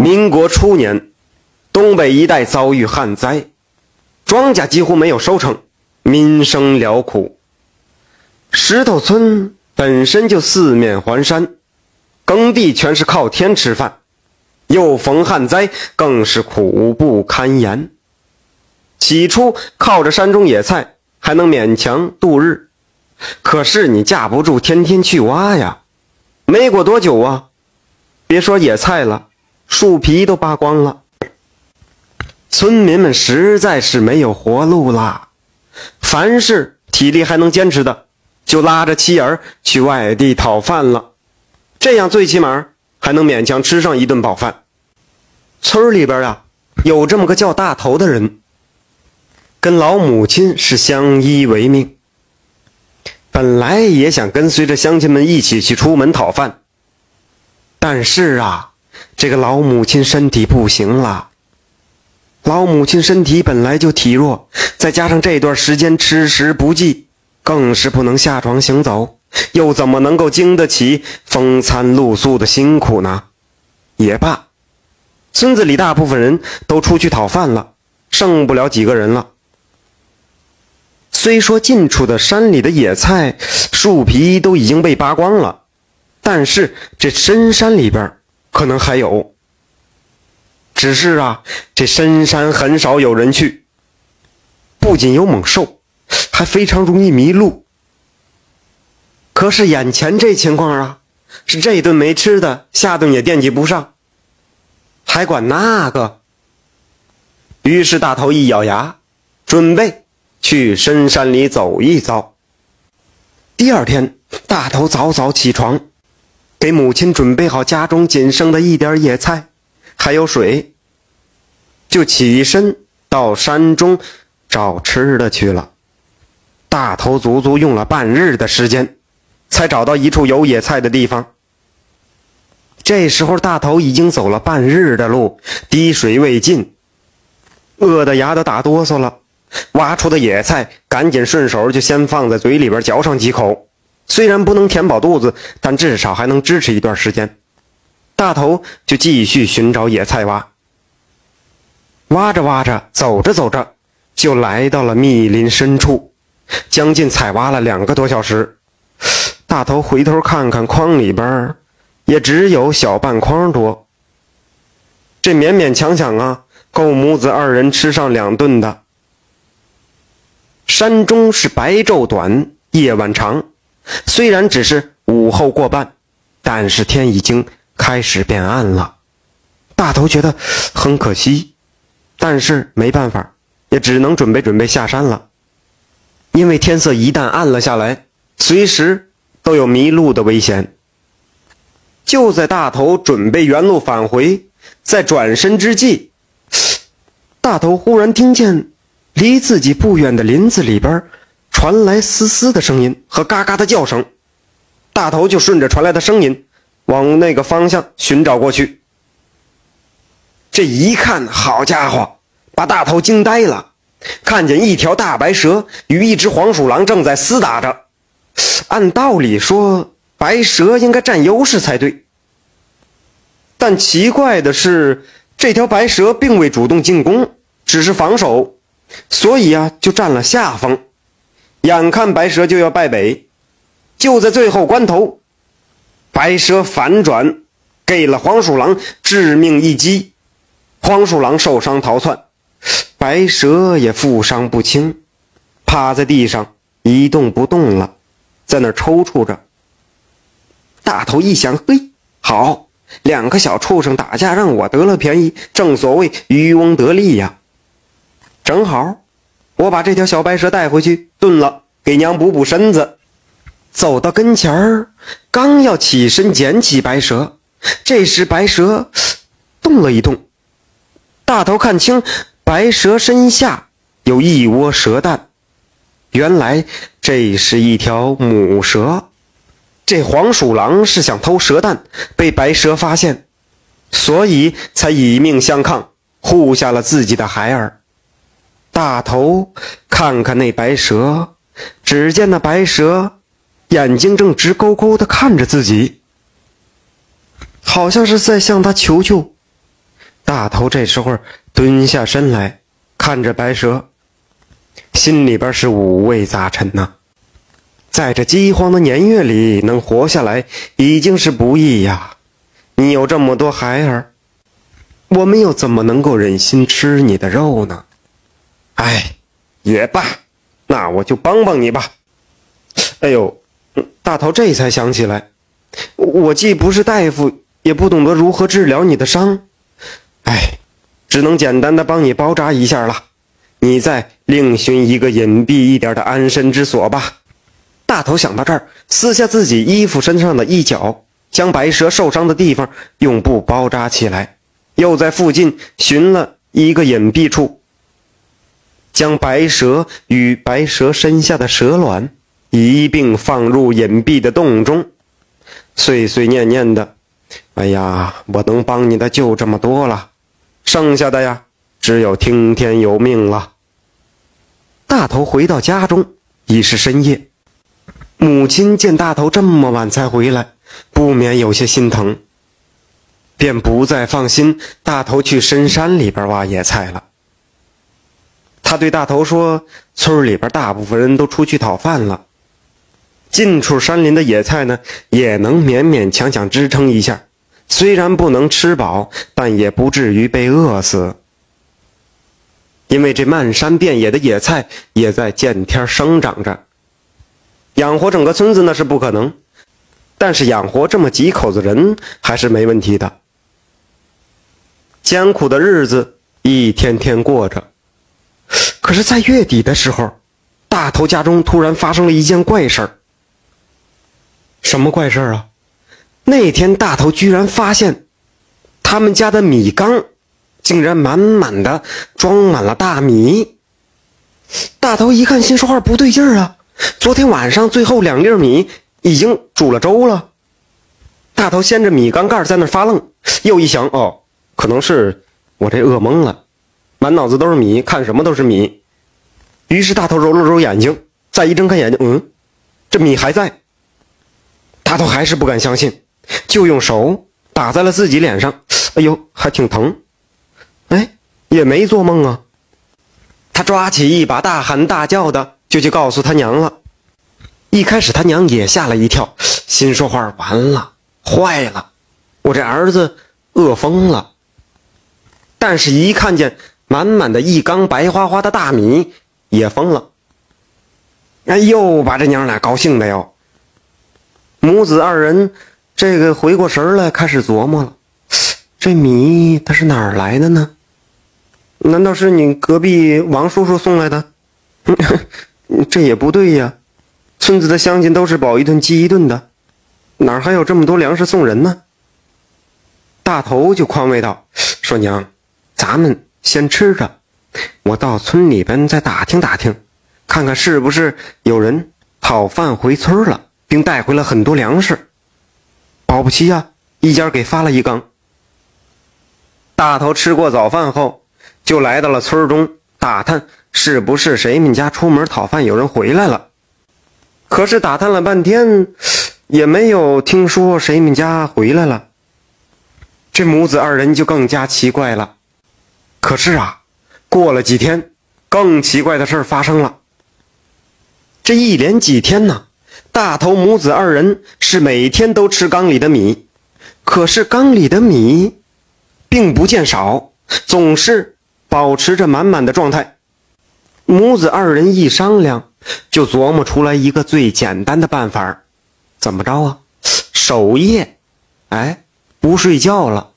民国初年，东北一带遭遇旱灾，庄稼几乎没有收成，民生辽苦。石头村本身就四面环山，耕地全是靠天吃饭，又逢旱灾，更是苦不堪言。起初靠着山中野菜还能勉强度日，可是你架不住天天去挖呀。没过多久啊，别说野菜了。树皮都扒光了，村民们实在是没有活路了。凡是体力还能坚持的，就拉着妻儿去外地讨饭了。这样最起码还能勉强吃上一顿饱饭。村里边啊，有这么个叫大头的人，跟老母亲是相依为命。本来也想跟随着乡亲们一起去出门讨饭，但是啊。这个老母亲身体不行了，老母亲身体本来就体弱，再加上这段时间吃食不济，更是不能下床行走，又怎么能够经得起风餐露宿的辛苦呢？也罢，村子里大部分人都出去讨饭了，剩不了几个人了。虽说近处的山里的野菜树皮都已经被扒光了，但是这深山里边。可能还有，只是啊，这深山很少有人去。不仅有猛兽，还非常容易迷路。可是眼前这情况啊，是这顿没吃的，下顿也惦记不上，还管那个。于是大头一咬牙，准备去深山里走一遭。第二天，大头早早起床。给母亲准备好家中仅剩的一点野菜，还有水，就起身到山中找吃的去了。大头足足用了半日的时间，才找到一处有野菜的地方。这时候，大头已经走了半日的路，滴水未进，饿得牙都打哆嗦了。挖出的野菜，赶紧顺手就先放在嘴里边嚼上几口。虽然不能填饱肚子，但至少还能支持一段时间。大头就继续寻找野菜挖，挖着挖着，走着走着，就来到了密林深处，将近采挖了两个多小时。大头回头看看筐里边，也只有小半筐多。这勉勉强强啊，够母子二人吃上两顿的。山中是白昼短，夜晚长。虽然只是午后过半，但是天已经开始变暗了。大头觉得很可惜，但是没办法，也只能准备准备下山了。因为天色一旦暗了下来，随时都有迷路的危险。就在大头准备原路返回，在转身之际，大头忽然听见离自己不远的林子里边。传来嘶嘶的声音和嘎嘎的叫声，大头就顺着传来的声音往那个方向寻找过去。这一看，好家伙，把大头惊呆了！看见一条大白蛇与一只黄鼠狼正在厮打着。按道理说，白蛇应该占优势才对，但奇怪的是，这条白蛇并未主动进攻，只是防守，所以啊，就占了下风。眼看白蛇就要败北，就在最后关头，白蛇反转，给了黄鼠狼致命一击，黄鼠狼受伤逃窜，白蛇也负伤不轻，趴在地上一动不动了，在那抽搐着。大头一想，嘿，好，两个小畜生打架，让我得了便宜，正所谓渔翁得利呀，正好。我把这条小白蛇带回去炖了，给娘补补身子。走到跟前儿，刚要起身捡起白蛇，这时白蛇动了一动。大头看清，白蛇身下有一窝蛇蛋，原来这是一条母蛇。这黄鼠狼是想偷蛇蛋，被白蛇发现，所以才以命相抗，护下了自己的孩儿。大头看看那白蛇，只见那白蛇眼睛正直勾勾的看着自己，好像是在向他求救。大头这时候蹲下身来，看着白蛇，心里边是五味杂陈呐。在这饥荒的年月里，能活下来已经是不易呀。你有这么多孩儿，我们又怎么能够忍心吃你的肉呢？哎，也罢，那我就帮帮你吧。哎呦，大头这才想起来，我既不是大夫，也不懂得如何治疗你的伤。哎，只能简单的帮你包扎一下了。你再另寻一个隐蔽一点的安身之所吧。大头想到这儿，撕下自己衣服身上的一角，将白蛇受伤的地方用布包扎起来，又在附近寻了一个隐蔽处，将白蛇与白蛇身下的蛇卵一并放入隐蔽的洞中，碎碎念念的：“哎呀，我能帮你的就这么多了，剩下的呀，只有听天由命了。”大头回到家中，已是深夜。母亲见大头这么晚才回来，不免有些心疼，便不再放心大头去深山里边挖野菜了。他对大头说：“村里边大部分人都出去讨饭了，近处山林的野菜呢，也能勉勉强强支撑一下。虽然不能吃饱，但也不至于被饿死。因为这漫山遍野的野菜也在见天生长着。”养活整个村子那是不可能，但是养活这么几口子人还是没问题的。艰苦的日子一天天过着，可是，在月底的时候，大头家中突然发生了一件怪事儿。什么怪事儿啊？那天大头居然发现，他们家的米缸竟然满满的装满了大米。大头一看，心说话不对劲儿啊！昨天晚上最后两粒米已经煮了粥了。大头掀着米缸盖在那发愣，又一想，哦，可能是我这饿懵了，满脑子都是米，看什么都是米。于是大头揉了揉眼睛，再一睁开眼睛，嗯，这米还在。大头还是不敢相信，就用手打在了自己脸上，哎呦，还挺疼。哎，也没做梦啊。他抓起一把，大喊大叫的。就去告诉他娘了。一开始他娘也吓了一跳，心说话完了，坏了，我这儿子饿疯了。但是，一看见满满的一缸白花花的大米，也疯了。哎呦，把这娘俩高兴的哟。母子二人这个回过神来，开始琢磨了：这米它是哪儿来的呢？难道是你隔壁王叔叔送来的？这也不对呀，村子的乡亲都是饱一顿饥一顿的，哪还有这么多粮食送人呢？大头就宽慰道：“说娘，咱们先吃着，我到村里边再打听打听，看看是不是有人讨饭回村了，并带回了很多粮食。保不齐呀，一家给发了一缸。”大头吃过早饭后，就来到了村中打探。是不是谁们家出门讨饭，有人回来了？可是打探了半天，也没有听说谁们家回来了。这母子二人就更加奇怪了。可是啊，过了几天，更奇怪的事发生了。这一连几天呢，大头母子二人是每天都吃缸里的米，可是缸里的米，并不见少，总是保持着满满的状态。母子二人一商量，就琢磨出来一个最简单的办法怎么着啊？守夜，哎，不睡觉了。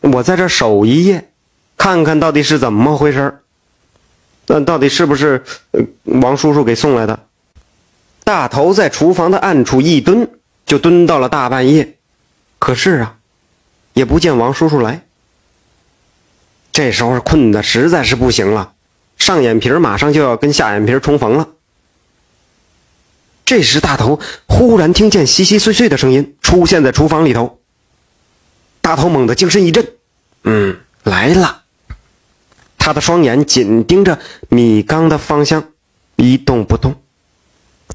我在这守一夜，看看到底是怎么回事那到底是不是王叔叔给送来的？大头在厨房的暗处一蹲，就蹲到了大半夜。可是啊，也不见王叔叔来。这时候困的实在是不行了。上眼皮马上就要跟下眼皮重逢了。这时，大头忽然听见稀稀碎碎的声音出现在厨房里头。大头猛地精神一振，嗯，来了。他的双眼紧盯着米缸的方向，一动不动。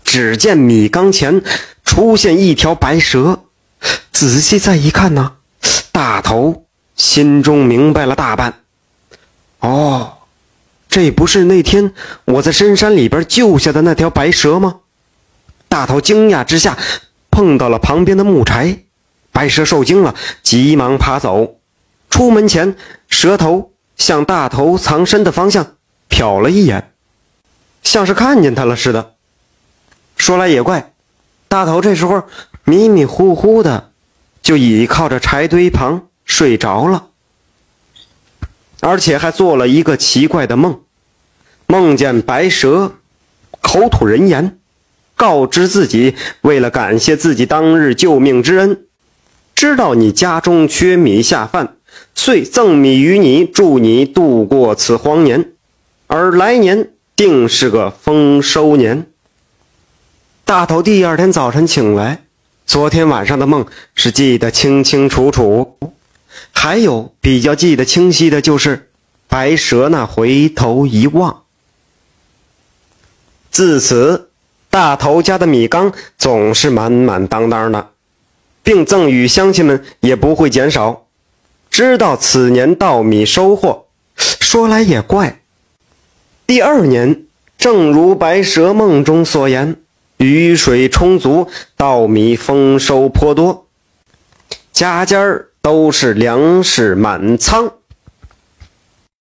只见米缸前出现一条白蛇，仔细再一看呢，大头心中明白了大半。哦，这不是那天我在深山里边救下的那条白蛇吗？大头惊讶之下，碰到了旁边的木柴，白蛇受惊了，急忙爬走。出门前，蛇头向大头藏身的方向瞟了一眼，像是看见他了似的。说来也怪，大头这时候迷迷糊糊的，就倚靠着柴堆旁睡着了。而且还做了一个奇怪的梦，梦见白蛇口吐人言，告知自己为了感谢自己当日救命之恩，知道你家中缺米下饭，遂赠米于你，助你度过此荒年，而来年定是个丰收年。大头第二天早晨醒来，昨天晚上的梦是记得清清楚楚。还有比较记得清晰的就是白蛇那回头一望。自此，大头家的米缸总是满满当当的，并赠与乡亲们也不会减少，知道此年稻米收获。说来也怪，第二年正如白蛇梦中所言，雨水充足，稻米丰收颇多，家家。都是粮食满仓。